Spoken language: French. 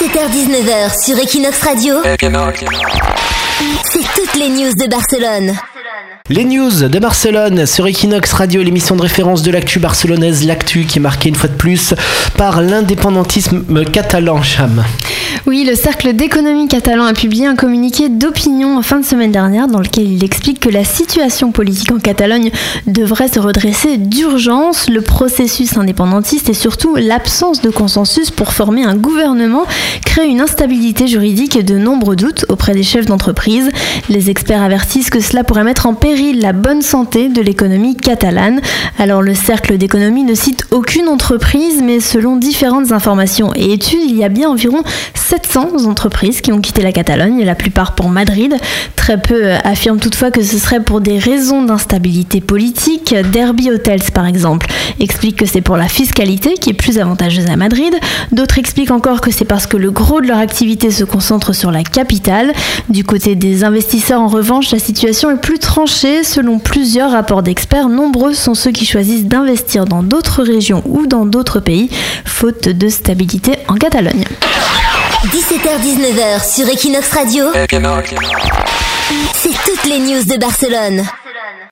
17h-19h sur Equinox Radio, c'est toutes les news de Barcelone. Les news de Barcelone sur Equinox Radio, l'émission de référence de l'actu barcelonaise, l'actu qui est marquée une fois de plus par l'indépendantisme catalan, Cham. Oui, le Cercle d'économie catalan a publié un communiqué d'opinion en fin de semaine dernière dans lequel il explique que la situation politique en Catalogne devrait se redresser d'urgence, le processus indépendantiste et surtout l'absence de consensus pour former un gouvernement crée une instabilité juridique et de nombreux doutes auprès des chefs d'entreprise. Les experts avertissent que cela pourrait mettre en péril la bonne santé de l'économie catalane. Alors le Cercle d'économie ne cite aucune entreprise, mais selon différentes informations et études, il y a bien environ 700 entreprises qui ont quitté la Catalogne, la plupart pour Madrid. Très peu euh, affirment toutefois que ce serait pour des raisons d'instabilité politique. Derby Hotels, par exemple, explique que c'est pour la fiscalité qui est plus avantageuse à Madrid. D'autres expliquent encore que c'est parce que le gros de leur activité se concentre sur la capitale. Du côté des investisseurs, en revanche, la situation est plus tranchée. Selon plusieurs rapports d'experts, nombreux sont ceux qui choisissent d'investir dans d'autres régions ou dans d'autres pays, faute de stabilité en Catalogne. 17h-19h sur Equinox Radio, c'est toutes les news de Barcelone.